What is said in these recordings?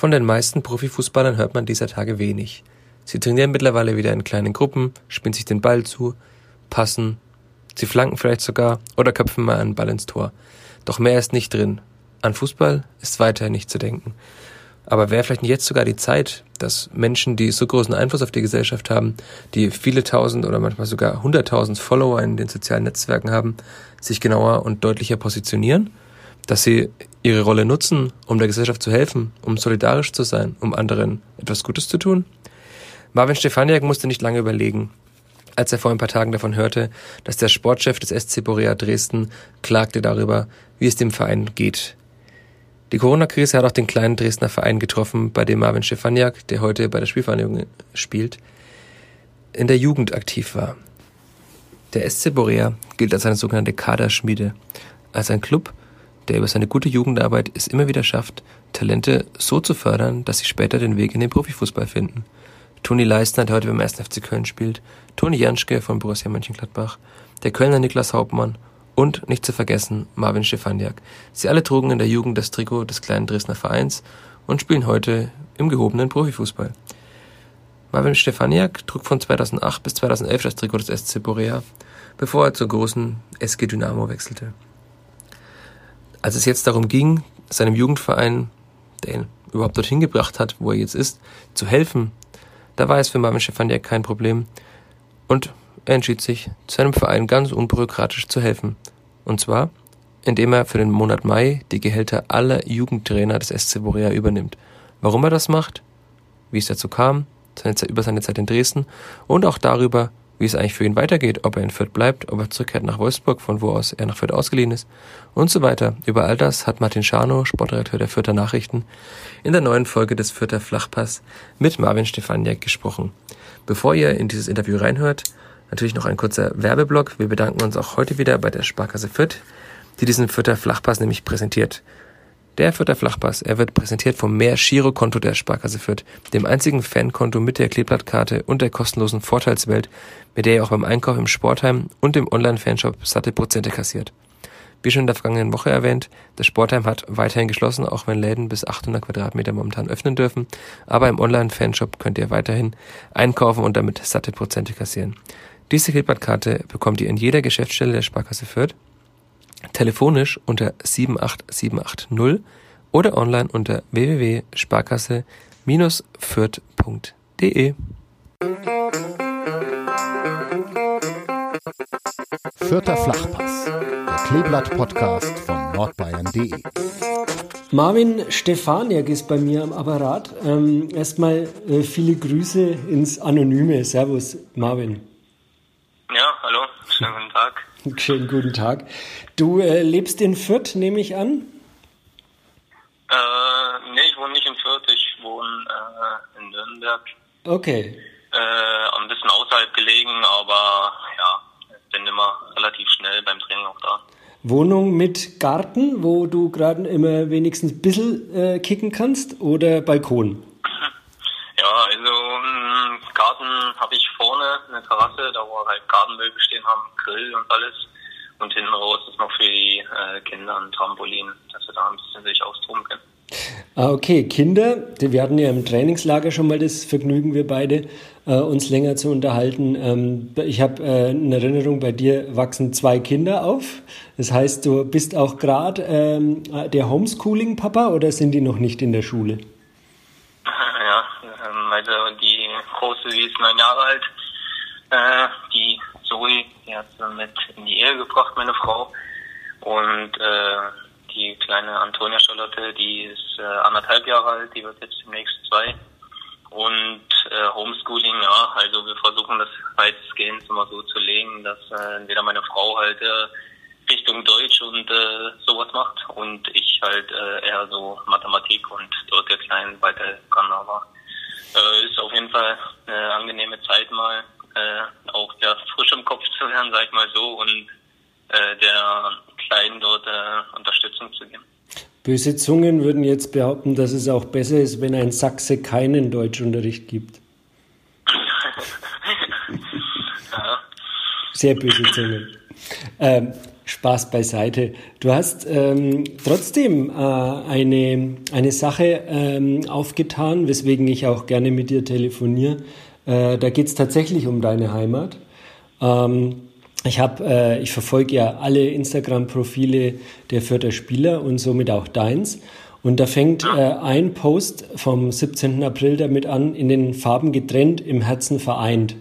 Von den meisten Profifußballern hört man dieser Tage wenig. Sie trainieren mittlerweile wieder in kleinen Gruppen, spielen sich den Ball zu, passen, sie flanken vielleicht sogar oder köpfen mal einen Ball ins Tor. Doch mehr ist nicht drin. An Fußball ist weiterhin nicht zu denken. Aber wäre vielleicht nicht jetzt sogar die Zeit, dass Menschen, die so großen Einfluss auf die Gesellschaft haben, die viele tausend oder manchmal sogar hunderttausend Follower in den sozialen Netzwerken haben, sich genauer und deutlicher positionieren? Dass sie ihre Rolle nutzen, um der Gesellschaft zu helfen, um solidarisch zu sein, um anderen etwas Gutes zu tun? Marvin Stefaniak musste nicht lange überlegen, als er vor ein paar Tagen davon hörte, dass der Sportchef des SC Borea Dresden klagte darüber, wie es dem Verein geht. Die Corona-Krise hat auch den kleinen Dresdner Verein getroffen, bei dem Marvin Stefaniak, der heute bei der Spielvereinigung spielt, in der Jugend aktiv war. Der SC Borea gilt als eine sogenannte Kaderschmiede, als ein Club, der über seine gute Jugendarbeit es immer wieder schafft, Talente so zu fördern, dass sie später den Weg in den Profifußball finden – Toni Leistner, der heute beim 1. FC Köln spielt, Toni Janschke von Borussia Mönchengladbach, der Kölner Niklas Hauptmann und, nicht zu vergessen, Marvin Stefaniak. Sie alle trugen in der Jugend das Trikot des kleinen Dresdner Vereins und spielen heute im gehobenen Profifußball. Marvin Stefaniak trug von 2008 bis 2011 das Trikot des SC Borea, bevor er zur großen SG Dynamo wechselte. Als es jetzt darum ging, seinem Jugendverein, der ihn überhaupt dorthin gebracht hat, wo er jetzt ist, zu helfen, da war es für Marvin Stefaniak kein Problem und er entschied sich, seinem Verein ganz unbürokratisch zu helfen. Und zwar, indem er für den Monat Mai die Gehälter aller Jugendtrainer des SC Borea übernimmt. Warum er das macht, wie es dazu kam, seine über seine Zeit in Dresden und auch darüber, wie es eigentlich für ihn weitergeht, ob er in Fürth bleibt, ob er zurückkehrt nach Wolfsburg, von wo aus er nach Fürth ausgeliehen ist und so weiter. Über all das hat Martin Scharnow, Sportredakteur der Fürther Nachrichten, in der neuen Folge des Fürther Flachpass mit Marvin Stefaniak gesprochen. Bevor ihr in dieses Interview reinhört, natürlich noch ein kurzer Werbeblock. Wir bedanken uns auch heute wieder bei der Sparkasse Fürth, die diesen Fürther Flachpass nämlich präsentiert. Der Fürther Flachpass, er wird präsentiert vom Mehr Girokonto der Sparkasse Fürth, dem einzigen Fankonto mit der Kleeblattkarte und der kostenlosen Vorteilswelt, mit der ihr auch beim Einkauf im Sportheim und im Online-Fanshop satte Prozente kassiert. Wie schon in der vergangenen Woche erwähnt, das Sportheim hat weiterhin geschlossen, auch wenn Läden bis 800 Quadratmeter momentan öffnen dürfen. Aber im Online-Fanshop könnt ihr weiterhin einkaufen und damit satte Prozente kassieren. Diese Kleeblattkarte bekommt ihr in jeder Geschäftsstelle der Sparkasse Fürth telefonisch unter 78780 oder online unter www.sparkasse-fürth.de. Vierter Flachpass, der Kleeblatt-Podcast von nordbayern.de. Marvin Stefaniak ist bei mir am Apparat. Ähm, erstmal äh, viele Grüße ins Anonyme. Servus, Marvin. Ja, hallo, schönen guten Tag. Schönen guten Tag. Du äh, lebst in Fürth, nehme ich an? Äh, nee, ich wohne nicht in Fürth, ich wohne äh, in Nürnberg. Okay. Äh, ein bisschen außerhalb gelegen, aber ja, bin immer relativ schnell beim Training auch da. Wohnung mit Garten, wo du gerade immer wenigstens ein bisschen äh, kicken kannst oder Balkon? Ja, also einen Garten habe ich eine Terrasse, da wo halt Gartenmöbel stehen haben, Grill und alles. Und hinten raus ist noch für die äh, Kinder ein Trampolin, dass sie da ein bisschen sich austoben können. Ah, okay. Kinder, wir hatten ja im Trainingslager schon mal das Vergnügen, wir beide, äh, uns länger zu unterhalten. Ähm, ich habe äh, eine Erinnerung, bei dir wachsen zwei Kinder auf. Das heißt, du bist auch gerade ähm, der Homeschooling-Papa oder sind die noch nicht in der Schule? Ja, ähm, also die Große, sie ist neun Jahre alt. Äh, die Zoe, die hat sie mit in die Ehe gebracht, meine Frau. Und äh, die kleine Antonia Charlotte, die ist äh, anderthalb Jahre alt, die wird jetzt demnächst zwei. Und äh, Homeschooling, ja, also wir versuchen das weitestgehend immer so zu legen, dass äh, entweder meine Frau halt äh, Richtung Deutsch und äh, sowas macht und ich halt äh, eher so Mathematik und dort der Kleinen weiterhelfen kann. Aber äh, ist auf jeden Fall eine angenehme Zeit mal, äh, auch ja, frisch im Kopf zu lernen, sag ich mal so, und äh, der Kleinen dort äh, Unterstützung zu geben. Böse Zungen würden jetzt behaupten, dass es auch besser ist, wenn ein Sachse keinen Deutschunterricht gibt. ja. Sehr böse Zungen. Ähm, Spaß beiseite. Du hast ähm, trotzdem äh, eine, eine Sache ähm, aufgetan, weswegen ich auch gerne mit dir telefoniere. Äh, da geht es tatsächlich um deine Heimat. Ähm, ich habe, äh, ich verfolge ja alle Instagram-Profile der Fürther Spieler und somit auch deins. Und da fängt äh, ein Post vom 17. April damit an, in den Farben getrennt, im Herzen vereint.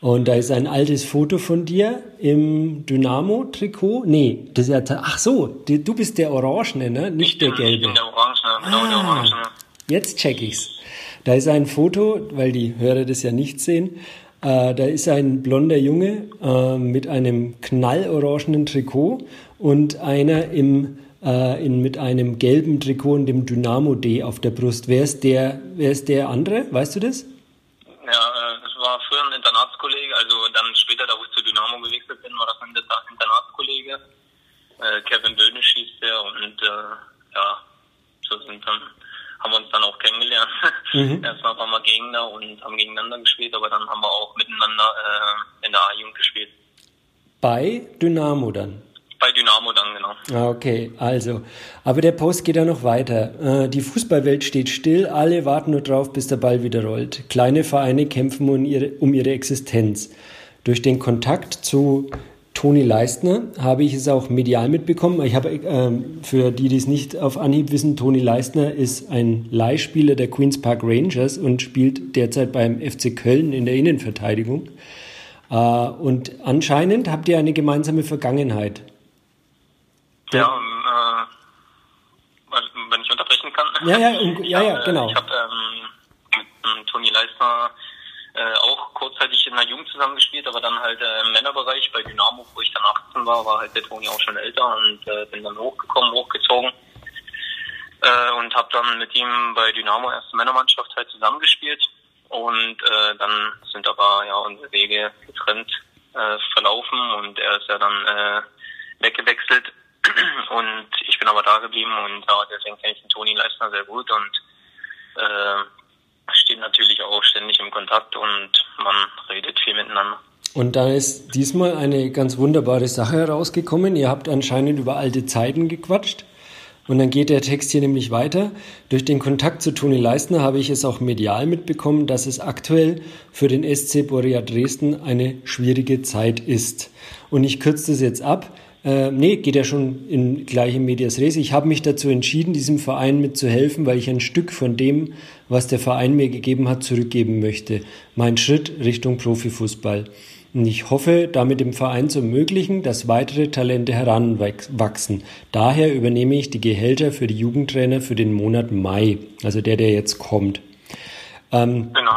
Und da ist ein altes Foto von dir im Dynamo-Trikot. Nee, das ist ja, ach so, du bist der Orangene, ne? Nicht der Gelbe. Ich bin der Orangene, genau ah, der Orangene. Jetzt check ich's. Da ist ein Foto, weil die Hörer das ja nicht sehen. Äh, da ist ein blonder Junge äh, mit einem knallorangenen Trikot und einer im äh, in, mit einem gelben Trikot und dem Dynamo D auf der Brust. Wer ist der, wer ist der andere? Weißt du das? Ja, das war früher ein Internatskollege, also dann später, da wo ich zu Dynamo gewechselt bin, war das ein Internatskollege. Kevin Böhnisch hieß der und ja, so sind dann haben wir uns dann auch kennengelernt. Mhm. Erstmal waren wir Gegner und haben gegeneinander gespielt, aber dann haben wir auch miteinander äh, in der A-Jugend gespielt. Bei Dynamo dann? Bei Dynamo dann, genau. Ah, okay, also. Aber der Post geht ja noch weiter. Äh, die Fußballwelt steht still, alle warten nur drauf, bis der Ball wieder rollt. Kleine Vereine kämpfen um ihre, um ihre Existenz. Durch den Kontakt zu Toni Leistner habe ich es auch medial mitbekommen. Ich habe, ähm, für die, die es nicht auf Anhieb wissen, Toni Leistner ist ein Leihspieler der Queen's Park Rangers und spielt derzeit beim FC Köln in der Innenverteidigung. Äh, und anscheinend habt ihr eine gemeinsame Vergangenheit. Ja, ähm, äh, wenn ich unterbrechen kann. Ja, ja, um, ja, ja, genau. Ich habe ähm, mit ähm, Toni Leistner äh, auch kurzzeitig in der Jugend zusammengespielt, aber dann halt äh, im Männerbereich bei Dynamo, wo ich dann 18 war, war halt der Toni auch schon älter und äh, bin dann hochgekommen, hochgezogen äh, und habe dann mit ihm bei Dynamo erste Männermannschaft halt zusammengespielt und äh, dann sind aber ja unsere Wege getrennt äh, verlaufen und er ist ja dann äh, weggewechselt und ich bin aber da geblieben und ja, deswegen kenne ich den Toni Leistner sehr gut und äh, stehen natürlich auch ständig im Kontakt und man redet viel miteinander. Und da ist diesmal eine ganz wunderbare Sache herausgekommen. Ihr habt anscheinend über alte Zeiten gequatscht. Und dann geht der Text hier nämlich weiter. Durch den Kontakt zu Toni Leistner habe ich es auch medial mitbekommen, dass es aktuell für den SC Borea Dresden eine schwierige Zeit ist. Und ich kürze das jetzt ab. Äh, nee, geht ja schon in gleiche Medias Res. Ich habe mich dazu entschieden, diesem Verein mitzuhelfen, weil ich ein Stück von dem, was der Verein mir gegeben hat, zurückgeben möchte. Mein Schritt Richtung Profifußball. Und ich hoffe, damit dem Verein zu ermöglichen, dass weitere Talente heranwachsen. Daher übernehme ich die Gehälter für die Jugendtrainer für den Monat Mai, also der, der jetzt kommt. Ähm, genau.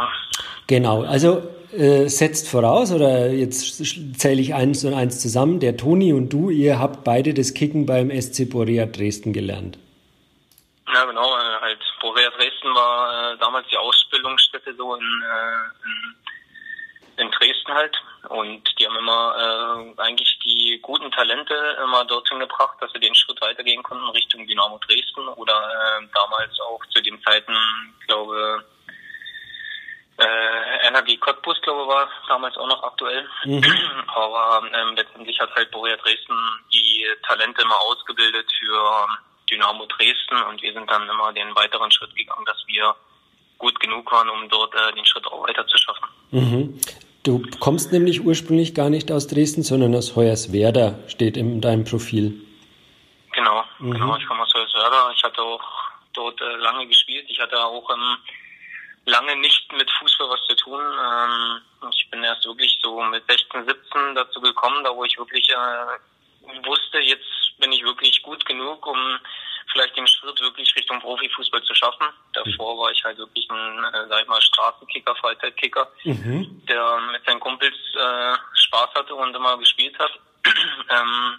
Genau, also äh, setzt voraus, oder jetzt zähle ich eins und eins zusammen, der Toni und du, ihr habt beide das Kicken beim SC Borea Dresden gelernt. Ja, genau, äh, halt Borea Dresden war äh, damals die Ausbildungsstätte so in, äh, in, in, Dresden halt. Und die haben immer äh, eigentlich die guten Talente immer dorthin gebracht, dass sie den Schritt weitergehen konnten Richtung Dynamo Dresden oder damals auch zu den Zeiten, glaube äh, NRG Cottbus, glaube ich, war damals auch noch aktuell. Mhm. Aber ähm, letztendlich hat halt Borussia Dresden die Talente immer ausgebildet für Dynamo Dresden und wir sind dann immer den weiteren Schritt gegangen, dass wir gut genug waren, um dort äh, den Schritt auch weiter zu schaffen. Mhm. Du kommst nämlich ursprünglich gar nicht aus Dresden, sondern aus Hoyerswerda, steht in deinem Profil. Genau, mhm. genau, ich komme aus Hoyerswerda. Ich hatte auch dort äh, lange gespielt. Ich hatte auch ähm, lange nicht mit Fußball was zu tun. Ähm, ich bin erst wirklich so mit 16, 17 dazu gekommen, da wo ich wirklich äh, wusste, jetzt bin ich wirklich gut genug, um vielleicht den Schritt wirklich Richtung Profifußball zu schaffen. Davor war ich halt wirklich ein, äh, sag ich mal, Straßenkicker, Freizeitkicker, mhm. der mit seinen Kumpels äh, Spaß hatte und immer gespielt hat. ähm,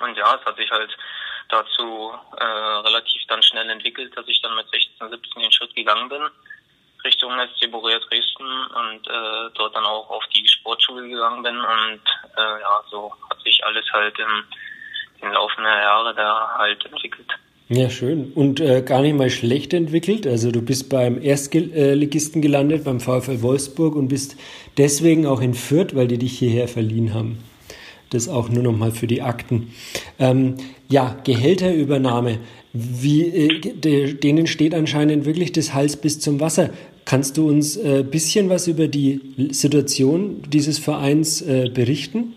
und ja, es hat sich halt dazu äh, relativ dann schnell entwickelt, dass ich dann mit 16, 17 den Schritt gegangen bin Richtung SC Borussia Dresden und äh, dort dann auch auf die Sportschule gegangen bin und äh, ja, so hat sich alles halt im, im Laufe der Jahre da halt entwickelt. Ja, schön. Und äh, gar nicht mal schlecht entwickelt. Also du bist beim Erstligisten gelandet, beim VfL Wolfsburg und bist deswegen auch in Fürth, weil die dich hierher verliehen haben. Das auch nur noch mal für die Akten. Ähm, ja, Gehälterübernahme. Wie, äh, denen steht anscheinend wirklich das Hals bis zum Wasser. Kannst du uns ein äh, bisschen was über die Situation dieses Vereins äh, berichten?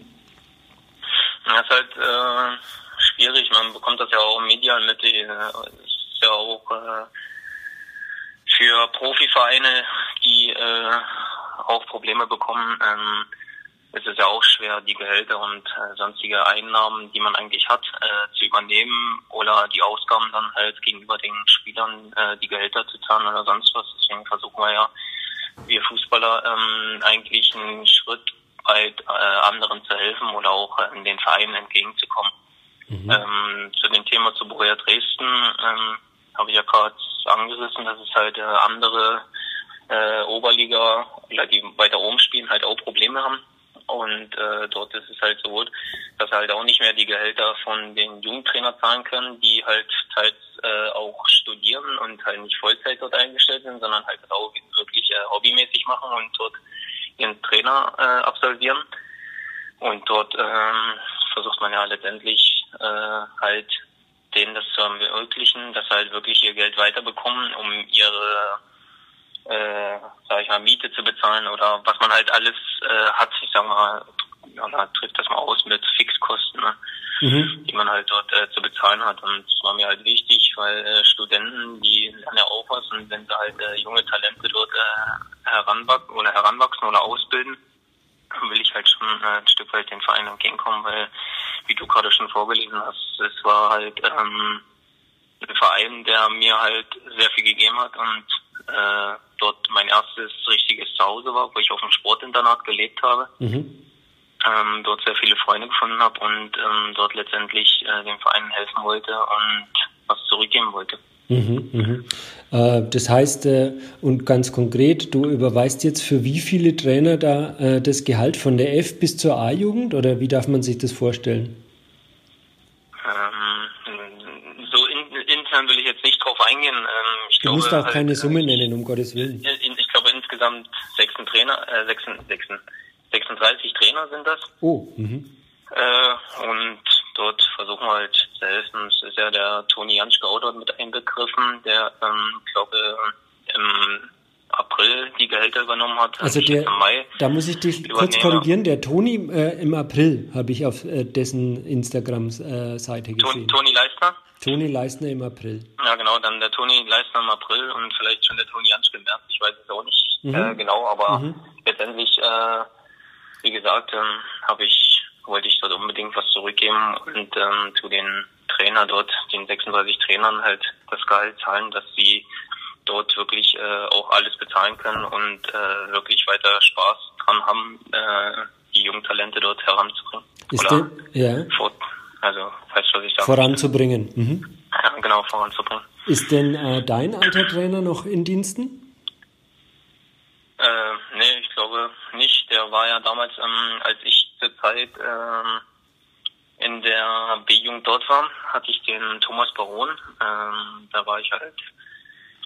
Das ist halt äh, schwierig. Man bekommt das ja auch im Medien mit. Die, äh, ist ja auch äh, für Profivereine, die äh, auch Probleme bekommen, ähm, ist es ja auch schwer, die Gehälter und äh, sonstige Einnahmen, die man eigentlich hat, äh, zu übernehmen oder die Ausgaben dann halt gegenüber den Spielern äh, die Gehälter zu zahlen oder sonst was. Deswegen versuchen wir ja, wir Fußballer ähm, eigentlich einen Schritt weit äh, anderen zu helfen oder auch äh, in den Vereinen entgegenzukommen. Mhm. Ähm, zu dem Thema zu Borussia Dresden ähm, habe ich ja gerade angerissen, dass es halt äh, andere äh, Oberliga oder die weiter oben spielen halt auch Probleme haben. Und äh, dort ist es halt so, dass halt auch nicht mehr die Gehälter von den Jugendtrainer zahlen können, die halt teils äh, auch studieren und halt nicht Vollzeit dort eingestellt sind, sondern halt auch wirklich äh, hobbymäßig machen und dort ihren Trainer äh, absolvieren. Und dort ähm, versucht man ja letztendlich äh, halt denen das zu ermöglichen, dass sie halt wirklich ihr Geld weiterbekommen, um ihre äh, sag ich mal, Miete zu bezahlen oder was man halt alles äh, hat, ich sag mal, ja, da trifft das mal aus mit Fixkosten, ne? mhm. die man halt dort äh, zu bezahlen hat. Und das war mir halt wichtig, weil äh, Studenten, die lernen ja auch was und wenn sie halt äh, junge Talente dort äh, heranwachsen oder heranwachsen oder ausbilden, will ich halt schon äh, ein Stück weit den Verein entgegenkommen, weil, wie du gerade schon vorgelesen hast, es war halt ähm, ein Verein, der mir halt sehr viel gegeben hat und äh, dort mein erstes richtiges Zuhause war, wo ich auf dem Sportinternat gelebt habe. Mhm. Ähm, dort sehr viele Freunde gefunden habe und ähm, dort letztendlich äh, dem Verein helfen wollte und was zurückgeben wollte. Mhm, mhm. Äh, das heißt, äh, und ganz konkret, du überweist jetzt für wie viele Trainer da äh, das Gehalt von der F bis zur A-Jugend oder wie darf man sich das vorstellen? Ähm, so in, intern will ich jetzt nicht drauf eingehen. Ähm, du musst auch halt, keine Summe nennen, um Gottes Willen. Ich glaube insgesamt 36 Trainer, äh, 36 Trainer sind das. Oh. Mhm. Äh, und dort versuchen wir halt zu helfen. Es ist ja der Toni Janschke auch dort mit einbegriffen, der, ähm, glaube im April die Gehälter übernommen hat. Also der, da muss ich dich kurz korrigieren, der Toni äh, im April habe ich auf äh, dessen Instagram-Seite äh, gesehen. Toni Leistner? Toni Leistner im April. Ja genau, dann der Toni Leistner im April und vielleicht schon der Toni Janschke im März, ich weiß es auch nicht mhm. äh, genau, aber mhm. letztendlich, äh, wie gesagt, ähm, habe ich wollte ich dort unbedingt was zurückgeben und ähm, zu den Trainer dort, den 36 Trainern halt das Gehalt zahlen, dass sie dort wirklich äh, auch alles bezahlen können und äh, wirklich weiter Spaß dran haben, äh, die jungen Talente dort heranzubringen. Ist Oder der, ja. Fort, also, weißt du, was ich sage? Voranzubringen. Mhm. Ja, genau, voranzubringen. Ist denn äh, dein alter Trainer noch in Diensten? Äh, nee, ich glaube nicht. Der war ja damals, ähm, als ich zur Zeit ähm, in der B-Jugend dort war, hatte ich den Thomas Baron. Ähm, da war ich halt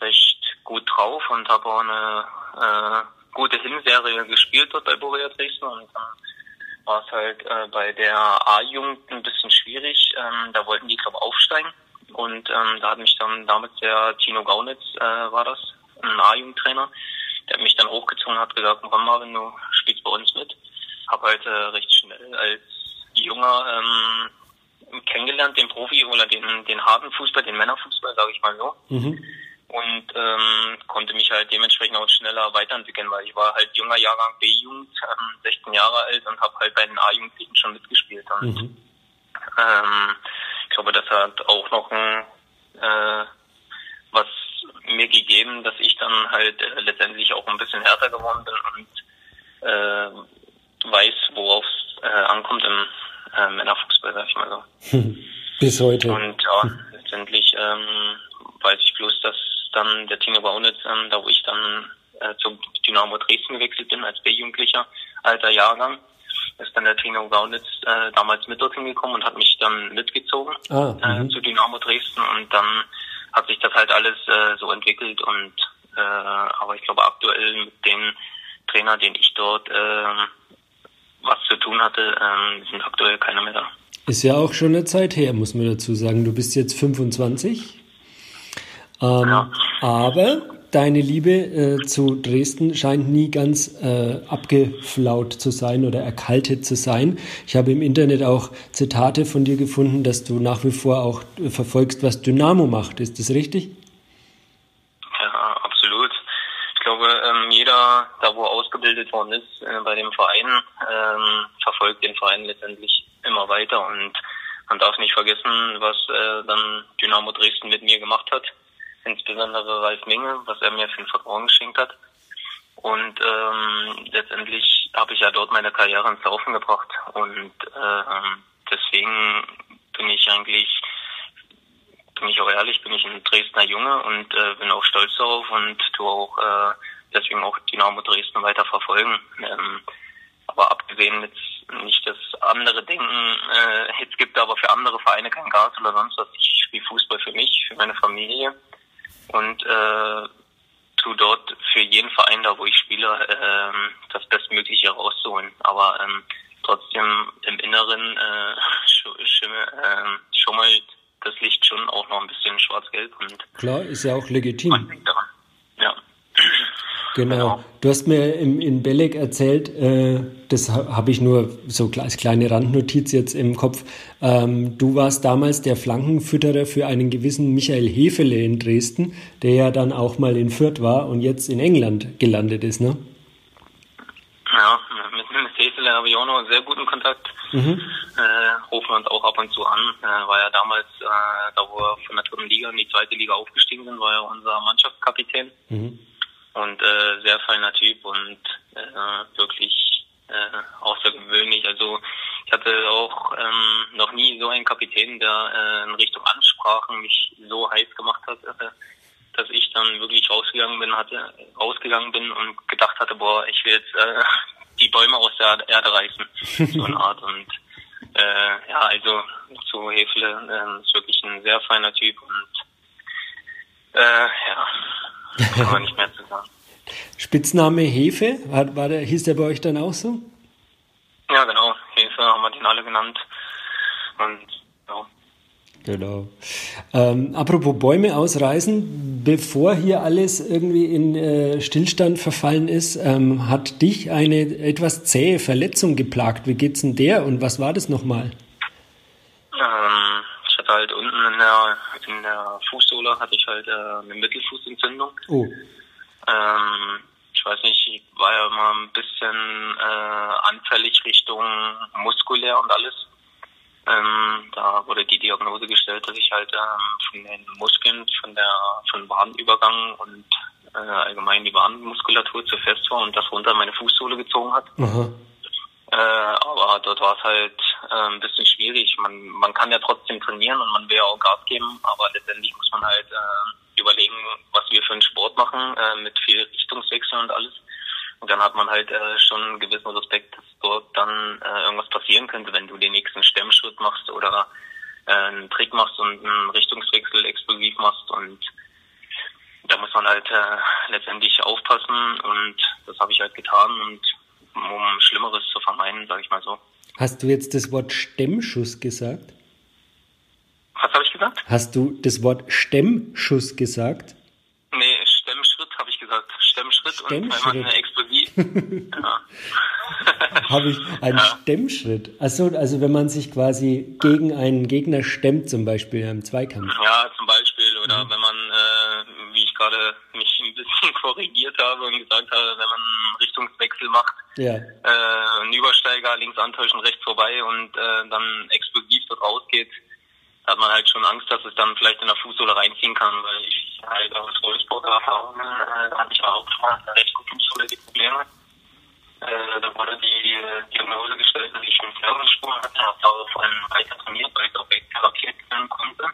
recht gut drauf und habe auch eine äh, gute Hinserie gespielt dort bei Borussia Dresden und dann war es halt äh, bei der A-Jugend ein bisschen schwierig. Ähm, da wollten die, glaube aufsteigen und ähm, da hat mich dann damals der Tino Gaunitz, äh, war das, ein A-Jugendtrainer, der mich dann hochgezogen und hat gesagt, komm wenn du spielst bei uns mit. Habe halt äh, recht schnell als junger ähm, kennengelernt, den Profi oder den, den harten Fußball, den Männerfußball, sage ich mal so. Mhm und ähm, konnte mich halt dementsprechend auch schneller weiterentwickeln, weil ich war halt junger Jahrgang B-Jugend, ähm, 16 Jahre alt und habe halt bei den A-Jugendlichen schon mitgespielt. Und mhm. ähm, ich glaube, das hat auch noch ein, äh, was mir gegeben, dass ich dann halt äh, letztendlich auch ein bisschen härter geworden bin und äh, weiß, worauf es äh, ankommt im äh, Männerfußball, sag ich mal so. Bis heute. Und ja, letztendlich ähm, weiß ich bloß, dass dann der Tino Baunitz, ähm, da wo ich dann äh, zu Dynamo Dresden gewechselt bin als B-Jugendlicher, alter Jahrgang, ist dann der Tino Baunitz äh, damals mit dorthin gekommen und hat mich dann mitgezogen ah, äh, mhm. zu Dynamo Dresden und dann hat sich das halt alles äh, so entwickelt und äh, aber ich glaube aktuell mit dem Trainer, den ich dort äh, was zu tun hatte, ähm, sind aktuell keine mehr da. Ist ja auch schon eine Zeit her, muss man dazu sagen. Du bist jetzt 25. Ähm, ja. Aber deine Liebe äh, zu Dresden scheint nie ganz äh, abgeflaut zu sein oder erkaltet zu sein. Ich habe im Internet auch Zitate von dir gefunden, dass du nach wie vor auch äh, verfolgst, was Dynamo macht. Ist das richtig? Ja, absolut. Ich glaube, ähm, jeder, da wo ausgebildet worden ist äh, bei dem Verein, ähm, verfolgt den Verein letztendlich immer weiter und man darf nicht vergessen, was äh, dann Dynamo Dresden mit mir gemacht hat insbesondere Ralf Minge, was er mir für ein Vertrauen geschenkt hat. Und ähm, letztendlich habe ich ja dort meine Karriere ins Laufen gebracht. Und äh, deswegen bin ich eigentlich, bin ich auch ehrlich, bin ich ein Dresdner Junge und äh, bin auch stolz darauf und tue auch äh, deswegen auch Dynamo Dresden weiter verfolgen. Ähm, aber abgesehen jetzt nicht das andere Denken, äh, jetzt gibt aber für andere Vereine kein Gas oder sonst was. Ich spiele Fußball für mich, für meine Familie und äh, tu dort für jeden Verein, da wo ich spiele, äh, das Bestmögliche rauszuholen. Aber ähm, trotzdem im Inneren äh, sch sch äh, schummelt das Licht schon auch noch ein bisschen schwarz-gelb. Klar, ist ja auch legitim. Ja. Genau. genau. Du hast mir im, in Belek erzählt, äh, das habe ich nur so als kleine Randnotiz jetzt im Kopf. Ähm, du warst damals der Flankenfütterer für einen gewissen Michael Hefele in Dresden, der ja dann auch mal in Fürth war und jetzt in England gelandet ist, ne? Ja, mit, mit Hefele habe ich auch noch einen sehr guten Kontakt. Mhm. Äh, rufen wir uns auch ab und zu an. Äh, war ja damals, äh, da wo wir von der dritten Liga in die zweite Liga aufgestiegen sind, war ja unser Mannschaftskapitän. Mhm und äh, sehr feiner Typ und äh, wirklich äh, außergewöhnlich. Also ich hatte auch ähm, noch nie so einen Kapitän, der äh, in Richtung Ansprachen mich so heiß gemacht hat, äh, dass ich dann wirklich rausgegangen bin, hatte rausgegangen bin und gedacht hatte, boah, ich will jetzt äh, die Bäume aus der Erde reißen, so eine Art und äh, ja, also zu Hefle äh, ist wirklich ein sehr feiner Typ und äh, ja, kann man nicht mehr zu sagen. Spitzname Hefe, war, war der, hieß der bei euch dann auch so? Ja, genau. Hefe haben wir den alle genannt. Und ja. Genau. Ähm, apropos Bäume ausreißen, bevor hier alles irgendwie in äh, Stillstand verfallen ist, ähm, hat dich eine etwas zähe Verletzung geplagt. Wie geht's denn der und was war das nochmal? Ähm, ich hatte halt unten in der, in der Fußsohle hatte ich halt äh, eine Mittelfußentzündung. Oh. Ähm, ich weiß nicht, ich war ja immer ein bisschen äh, anfällig Richtung muskulär und alles. Ähm, da wurde die Diagnose gestellt, dass ich halt ähm, von den Muskeln, von der von Wadenübergang und äh, allgemein die Wadenmuskulatur zu fest war und das runter meine Fußsohle gezogen hat. Mhm. Äh, aber dort war es halt äh, ein bisschen schwierig. Man, man kann ja trotzdem trainieren und man will ja auch Gas geben, aber letztendlich muss man halt äh, überlegen, was wir für einen Sport machen, äh, mit viel Richtungswechsel und alles. Und dann hat man halt äh, schon einen gewissen Respekt, dass dort dann äh, irgendwas passieren könnte, wenn du den nächsten Stemmschritt machst oder äh, einen Trick machst und einen Richtungswechsel explosiv machst und da muss man halt äh, letztendlich aufpassen und das habe ich halt getan und um Schlimmeres zu vermeiden, sage ich mal so. Hast du jetzt das Wort Stemmschuss gesagt? Was habe ich gesagt? Hast du das Wort Stemmschuss gesagt? Nee, Stemmschritt habe ich gesagt. Stemmschritt, Stemmschritt. und einmal eine Explosiv. habe ich einen ja. Stemmschritt. Achso, also wenn man sich quasi gegen einen Gegner stemmt, zum Beispiel im Zweikampf. Ja, zum Beispiel. Oder mhm. wenn man, äh, wie ich gerade mich ein bisschen korrigiert habe und gesagt habe, wenn man einen Richtungswechsel macht, ja. äh, einen Übersteiger links antäuschen, rechts vorbei und äh, dann explosiv dort rausgeht, hat man halt schon Angst, dass es dann vielleicht in der Fußsohle reinziehen kann, weil ich halt aus Wolfsburger Erfahrungen äh, hatte ich auch schon mal eine recht gute Fußsohle die Probleme. Äh, da wurde die äh, Diagnose gestellt, dass ich einen Fernsehsprung hatte, habe daraufhin weiter trainiert, weil ich auch therapiert werden konnte.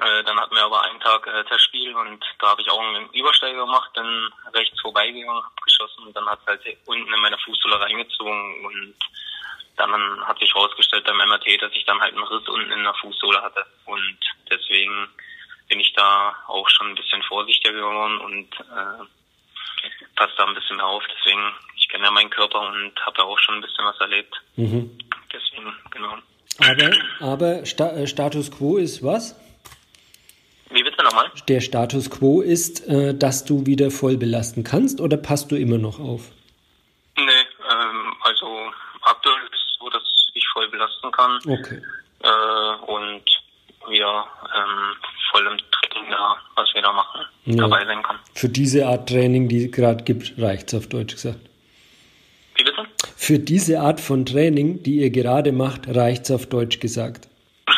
Äh, dann hatten wir aber einen Tag äh, Testspiel und da habe ich auch einen Übersteiger gemacht, dann rechts vorbeigegangen, abgeschossen und dann hat es halt unten in meine Fußsohle reingezogen und dann hat sich herausgestellt beim MRT, dass ich dann halt einen Riss unten in der Fußsohle hatte. Und deswegen bin ich da auch schon ein bisschen vorsichtiger geworden und äh, passe da ein bisschen mehr auf. Deswegen, ich kenne ja meinen Körper und habe ja auch schon ein bisschen was erlebt. Mhm. Deswegen, genau. Aber, aber Sta äh, Status quo ist was? Wie bitte nochmal? Der Status quo ist, äh, dass du wieder voll belasten kannst oder passt du immer noch auf? Nee, ähm, also aktuell ist es so, dass ich voll kann Okay. äh, und wieder ähm, voll im Training da, was wir da machen, Ja. dabei sein kann. Für diese Art Training, die es gerade gibt, reicht's auf Deutsch gesagt. Wie bitte? Für diese Art von Training, die ihr gerade macht, reicht's auf Deutsch gesagt.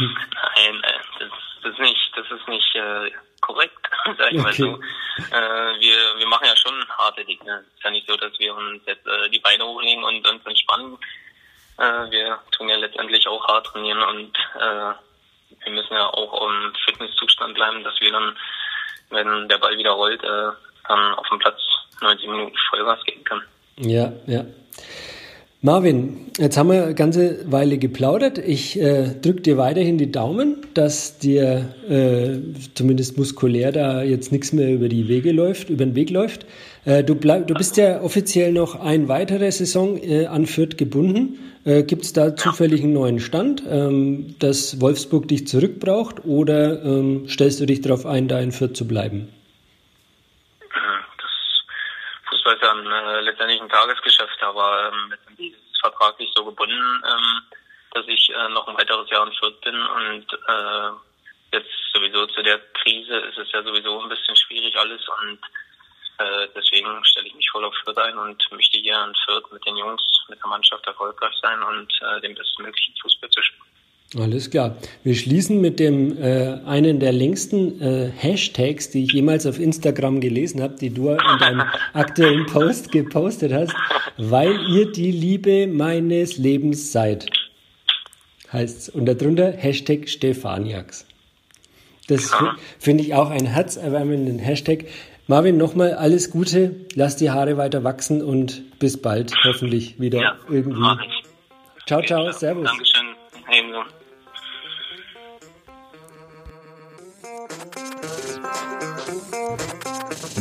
Nein, das, das ist nicht, das ist nicht äh, korrekt, sag ich mal Okay. so. Äh, wir, wir machen ja schon harte Dinge. Es ist ja nicht so, dass wir uns jetzt äh, die Beine hochlegen und uns entspannen. Äh, wir tun ja letztendlich auch hart trainieren und äh, wir müssen ja auch im Fitnesszustand bleiben, dass wir dann, wenn der Ball wieder rollt, äh, dann auf dem Platz 90 Minuten Vollgas geben können. Ja, ja. Marvin, jetzt haben wir eine ganze Weile geplaudert. Ich äh, drücke dir weiterhin die Daumen, dass dir äh, zumindest muskulär da jetzt nichts mehr über die Wege läuft, über den Weg läuft. Äh, du, bleib, du bist ja offiziell noch ein weitere Saison äh, an Fürth gebunden. Äh, Gibt es da zufällig einen neuen Stand, ähm, dass Wolfsburg dich zurückbraucht oder ähm, stellst du dich darauf ein, da in Fürth zu bleiben? Das Fußball ein, äh, letztendlich ein Tagesgeschäft, aber ähm, ist vertraglich so gebunden, ähm, dass ich äh, noch ein weiteres Jahr in Fürth bin und äh, jetzt sowieso zu der Krise ist es ja sowieso ein bisschen schwierig alles und äh, deswegen stelle ich mich voll auf Fürth ein und möchte hier in Fürth mit den Jungs, mit der Mannschaft erfolgreich sein und äh, den bestmöglichen Fußball zu spielen. Alles klar. Wir schließen mit dem äh, einen der längsten äh, Hashtags, die ich jemals auf Instagram gelesen habe, die du in deinem aktuellen Post gepostet hast, weil ihr die Liebe meines Lebens seid. Heißt's. Und darunter Hashtag Stefaniax. Das fi- finde ich auch ein herzerwärmenden Hashtag. Marvin, nochmal alles Gute, lass die Haare weiter wachsen und bis bald, hoffentlich wieder Ja, irgendwie. Ciao, ciao, servus. Dankeschön. Ebenso.